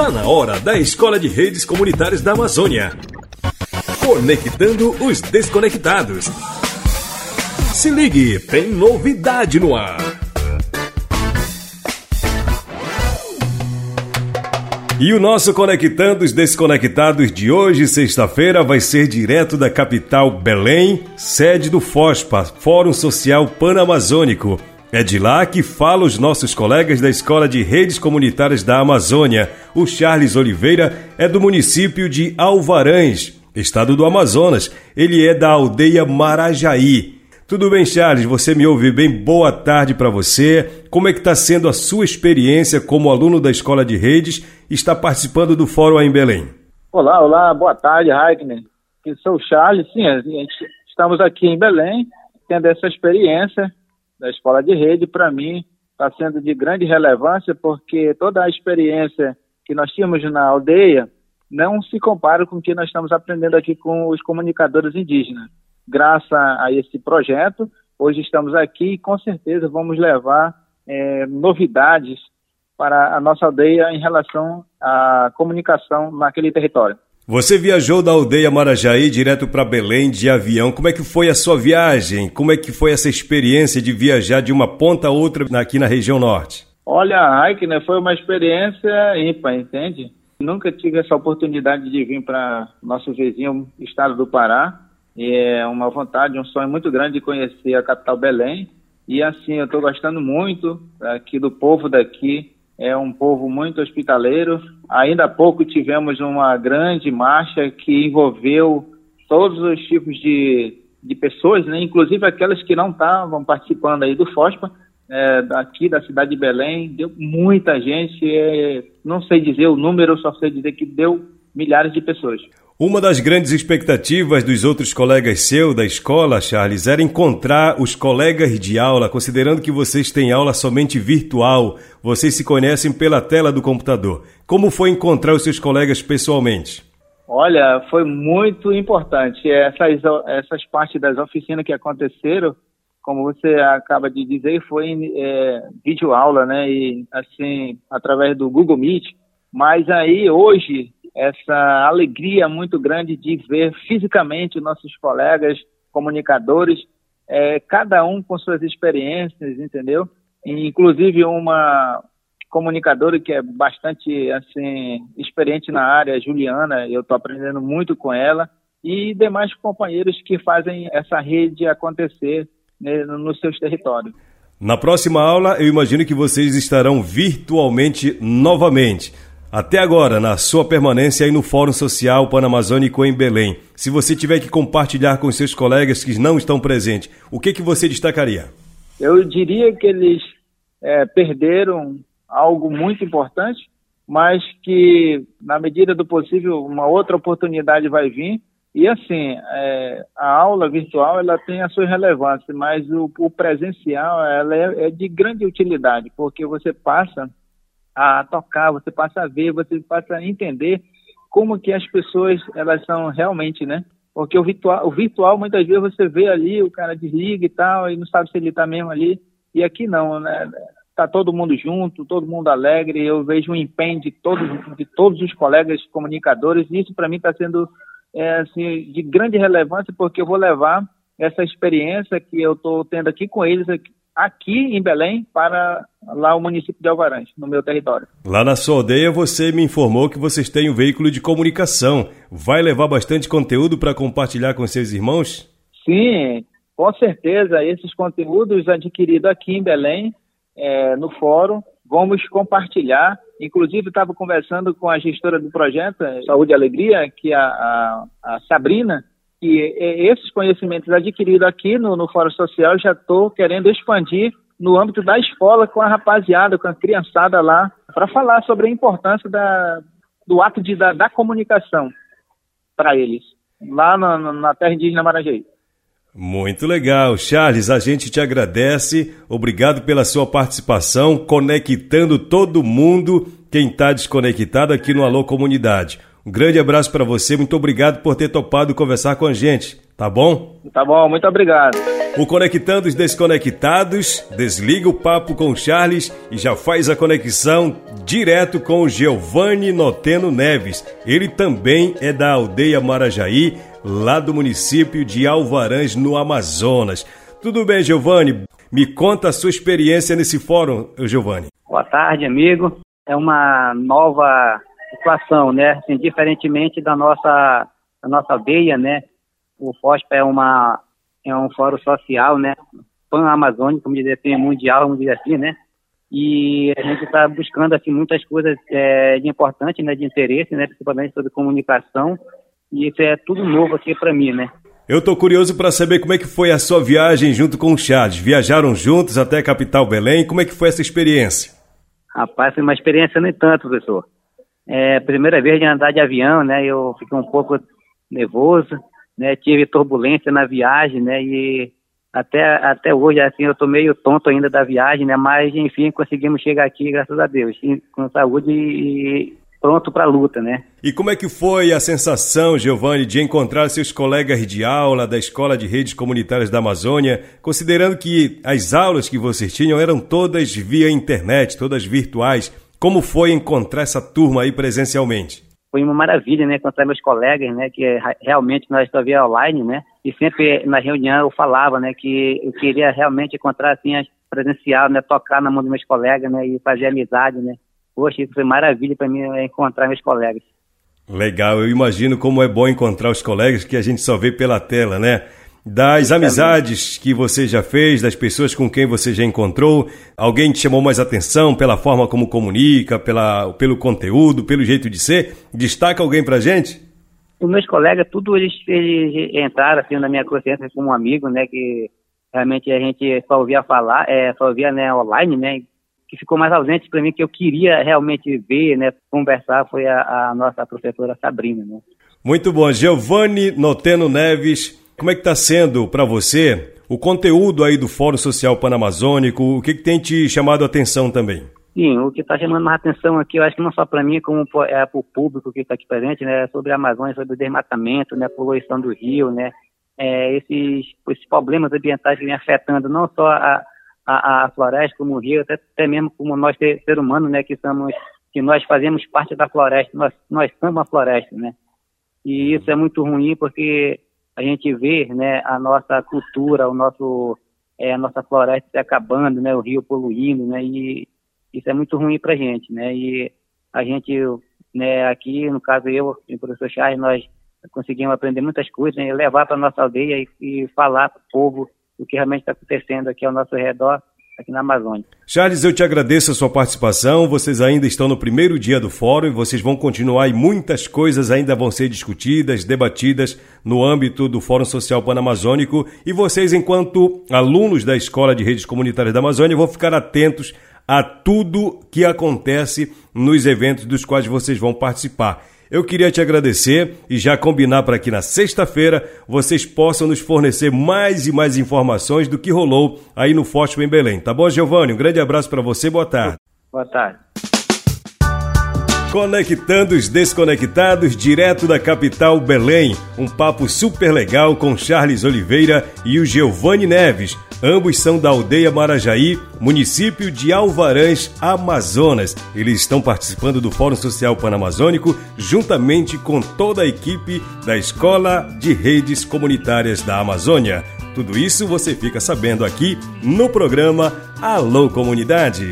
Está na hora da Escola de Redes Comunitárias da Amazônia. Conectando os desconectados. Se ligue, tem novidade no ar. E o nosso Conectando os Desconectados de hoje, sexta-feira, vai ser direto da capital Belém, sede do FOSPA, Fórum Social Panamazônico. É de lá que falam os nossos colegas da Escola de Redes Comunitárias da Amazônia. O Charles Oliveira é do município de Alvarães, estado do Amazonas. Ele é da aldeia Marajaí. Tudo bem, Charles? Você me ouve bem? Boa tarde para você. Como é que está sendo a sua experiência como aluno da Escola de Redes está participando do fórum aí em Belém? Olá, olá. Boa tarde, Raikner. Eu sou o Charles. Sim, estamos aqui em Belém tendo essa experiência da escola de rede, para mim, está sendo de grande relevância, porque toda a experiência que nós tínhamos na aldeia não se compara com o que nós estamos aprendendo aqui com os comunicadores indígenas. Graças a esse projeto, hoje estamos aqui e com certeza vamos levar é, novidades para a nossa aldeia em relação à comunicação naquele território. Você viajou da aldeia Marajaí direto para Belém de avião. Como é que foi a sua viagem? Como é que foi essa experiência de viajar de uma ponta a outra aqui na região norte? Olha, Ike, né, foi uma experiência ímpar, entende? Nunca tive essa oportunidade de vir para nosso vizinho estado do Pará. E é uma vontade, um sonho muito grande de conhecer a capital Belém. E assim, eu estou gostando muito aqui do povo daqui é um povo muito hospitaleiro. Ainda há pouco tivemos uma grande marcha que envolveu todos os tipos de, de pessoas, né? inclusive aquelas que não estavam participando aí do FOSPA, é, daqui da cidade de Belém. Deu muita gente, é, não sei dizer o número, só sei dizer que deu milhares de pessoas. Uma das grandes expectativas dos outros colegas seu da escola, Charles, era encontrar os colegas de aula, considerando que vocês têm aula somente virtual, vocês se conhecem pela tela do computador. Como foi encontrar os seus colegas pessoalmente? Olha, foi muito importante. Essas, essas partes das oficinas que aconteceram, como você acaba de dizer, foi é, vídeo aula, né? E assim, através do Google Meet. Mas aí hoje essa alegria muito grande de ver fisicamente nossos colegas comunicadores, é, cada um com suas experiências, entendeu? Inclusive uma comunicadora que é bastante assim experiente na área, Juliana, eu estou aprendendo muito com ela e demais companheiros que fazem essa rede acontecer né, nos seus territórios. Na próxima aula, eu imagino que vocês estarão virtualmente novamente. Até agora, na sua permanência aí no Fórum Social Panamazônico em Belém, se você tiver que compartilhar com seus colegas que não estão presentes, o que, que você destacaria? Eu diria que eles é, perderam algo muito importante, mas que, na medida do possível, uma outra oportunidade vai vir. E assim, é, a aula virtual ela tem a sua relevância, mas o, o presencial ela é, é de grande utilidade, porque você passa a tocar, você passa a ver, você passa a entender como que as pessoas elas são realmente, né? Porque o virtual, o virtual muitas vezes você vê ali, o cara desliga e tal, e não sabe se ele está mesmo ali. E aqui não, né? Tá todo mundo junto, todo mundo alegre. Eu vejo um empenho de todos, de todos os colegas comunicadores. E isso para mim está sendo é, assim, de grande relevância, porque eu vou levar essa experiência que eu estou tendo aqui com eles aqui, aqui em Belém para lá o município de Alvarães, no meu território. Lá na sua aldeia você me informou que vocês têm um veículo de comunicação. Vai levar bastante conteúdo para compartilhar com seus irmãos? Sim, com certeza. Esses conteúdos adquiridos aqui em Belém, é, no fórum, vamos compartilhar. Inclusive, estava conversando com a gestora do projeto Saúde e Alegria, que é a, a, a Sabrina, que esses conhecimentos adquiridos aqui no, no Fórum Social já estou querendo expandir no âmbito da escola com a rapaziada, com a criançada lá, para falar sobre a importância da, do ato de, da, da comunicação para eles, lá na, na terra indígena Marajaí. Muito legal. Charles, a gente te agradece. Obrigado pela sua participação, conectando todo mundo, quem está desconectado aqui no Alô Comunidade. Um grande abraço para você, muito obrigado por ter topado conversar com a gente, tá bom? Tá bom, muito obrigado. O Conectando os Desconectados desliga o papo com o Charles e já faz a conexão direto com o Giovanni Noteno Neves. Ele também é da aldeia Marajaí, lá do município de Alvarães, no Amazonas. Tudo bem, Giovanni? Me conta a sua experiência nesse fórum, Giovanni. Boa tarde, amigo. É uma nova situação, né? Assim, diferentemente da nossa, da nossa aldeia, né? O FOSPA é uma é um fórum social, né? Pan-amazônico, vamos dizer assim, mundial, vamos dizer assim, né? E a gente está buscando assim muitas coisas é, de importante, né? De interesse, né? Principalmente sobre comunicação. E isso é tudo novo aqui para mim, né? Eu estou curioso para saber como é que foi a sua viagem junto com o Charles. Viajaram juntos até a capital Belém. Como é que foi essa experiência? Rapaz, foi uma experiência nem tanto, professor. É, primeira vez de andar de avião, né? Eu fiquei um pouco nervoso, né? Tive turbulência na viagem, né? E até, até hoje, assim, eu tô meio tonto ainda da viagem, né? Mas, enfim, conseguimos chegar aqui, graças a Deus, com saúde e pronto para a luta, né? E como é que foi a sensação, Giovanni, de encontrar seus colegas de aula da Escola de Redes Comunitárias da Amazônia, considerando que as aulas que vocês tinham eram todas via internet, todas virtuais? Como foi encontrar essa turma aí presencialmente? foi uma maravilha, né, encontrar meus colegas, né, que realmente nós só via online, né, e sempre na reunião eu falava, né, que eu queria realmente encontrar, assim, presencial, né, tocar na mão dos meus colegas, né, e fazer amizade, né. Poxa, isso foi maravilha para mim né, encontrar meus colegas. Legal, eu imagino como é bom encontrar os colegas que a gente só vê pela tela, né? Das amizades que você já fez, das pessoas com quem você já encontrou, alguém te chamou mais atenção pela forma como comunica, pela, pelo conteúdo, pelo jeito de ser? Destaca alguém pra gente? Os meus colegas, tudo eles, eles entraram assim na minha consciência como um amigo, né, que realmente a gente só ouvia falar, é, só ouvia né, online, né, que ficou mais ausente para mim, que eu queria realmente ver, né, conversar, foi a, a nossa professora Sabrina, né. Muito bom. Giovanni Noteno Neves, como é que está sendo para você o conteúdo aí do Fórum Social Panamazônico? O que, que tem te chamado a atenção também? Sim, o que está chamando mais atenção aqui, eu acho que não só para mim, como é para o público que está aqui presente, né, sobre a Amazônia, sobre o desmatamento, né, poluição do rio, né, é, esses, esses problemas ambientais que vêm afetando não só a, a, a floresta como o rio, até, até mesmo como nós, ser, ser humano, né, que somos, que nós fazemos parte da floresta, nós, nós somos a floresta, né, e isso é muito ruim porque a gente vê né, a nossa cultura, o nosso, é, a nossa floresta se acabando, né, o rio poluindo, né, e isso é muito ruim para a gente, né, e a gente, né, aqui, no caso eu e o professor Charles, nós conseguimos aprender muitas coisas, né, levar para nossa aldeia e, e falar para o povo o que realmente está acontecendo aqui ao nosso redor aqui na Amazônia. Charles, eu te agradeço a sua participação. Vocês ainda estão no primeiro dia do fórum e vocês vão continuar e muitas coisas ainda vão ser discutidas, debatidas no âmbito do Fórum Social Panamazônico. E vocês, enquanto alunos da Escola de Redes Comunitárias da Amazônia, vão ficar atentos a tudo que acontece nos eventos dos quais vocês vão participar. Eu queria te agradecer e já combinar para que na sexta-feira vocês possam nos fornecer mais e mais informações do que rolou aí no Fósforo em Belém. Tá bom, Giovanni? Um grande abraço para você. Boa tarde. Boa tarde. Conectando os desconectados direto da capital Belém. Um papo super legal com Charles Oliveira e o Giovanni Neves Ambos são da aldeia Marajaí, município de Alvarães, Amazonas. Eles estão participando do Fórum Social Panamazônico juntamente com toda a equipe da Escola de Redes Comunitárias da Amazônia. Tudo isso você fica sabendo aqui no programa Alô Comunidade.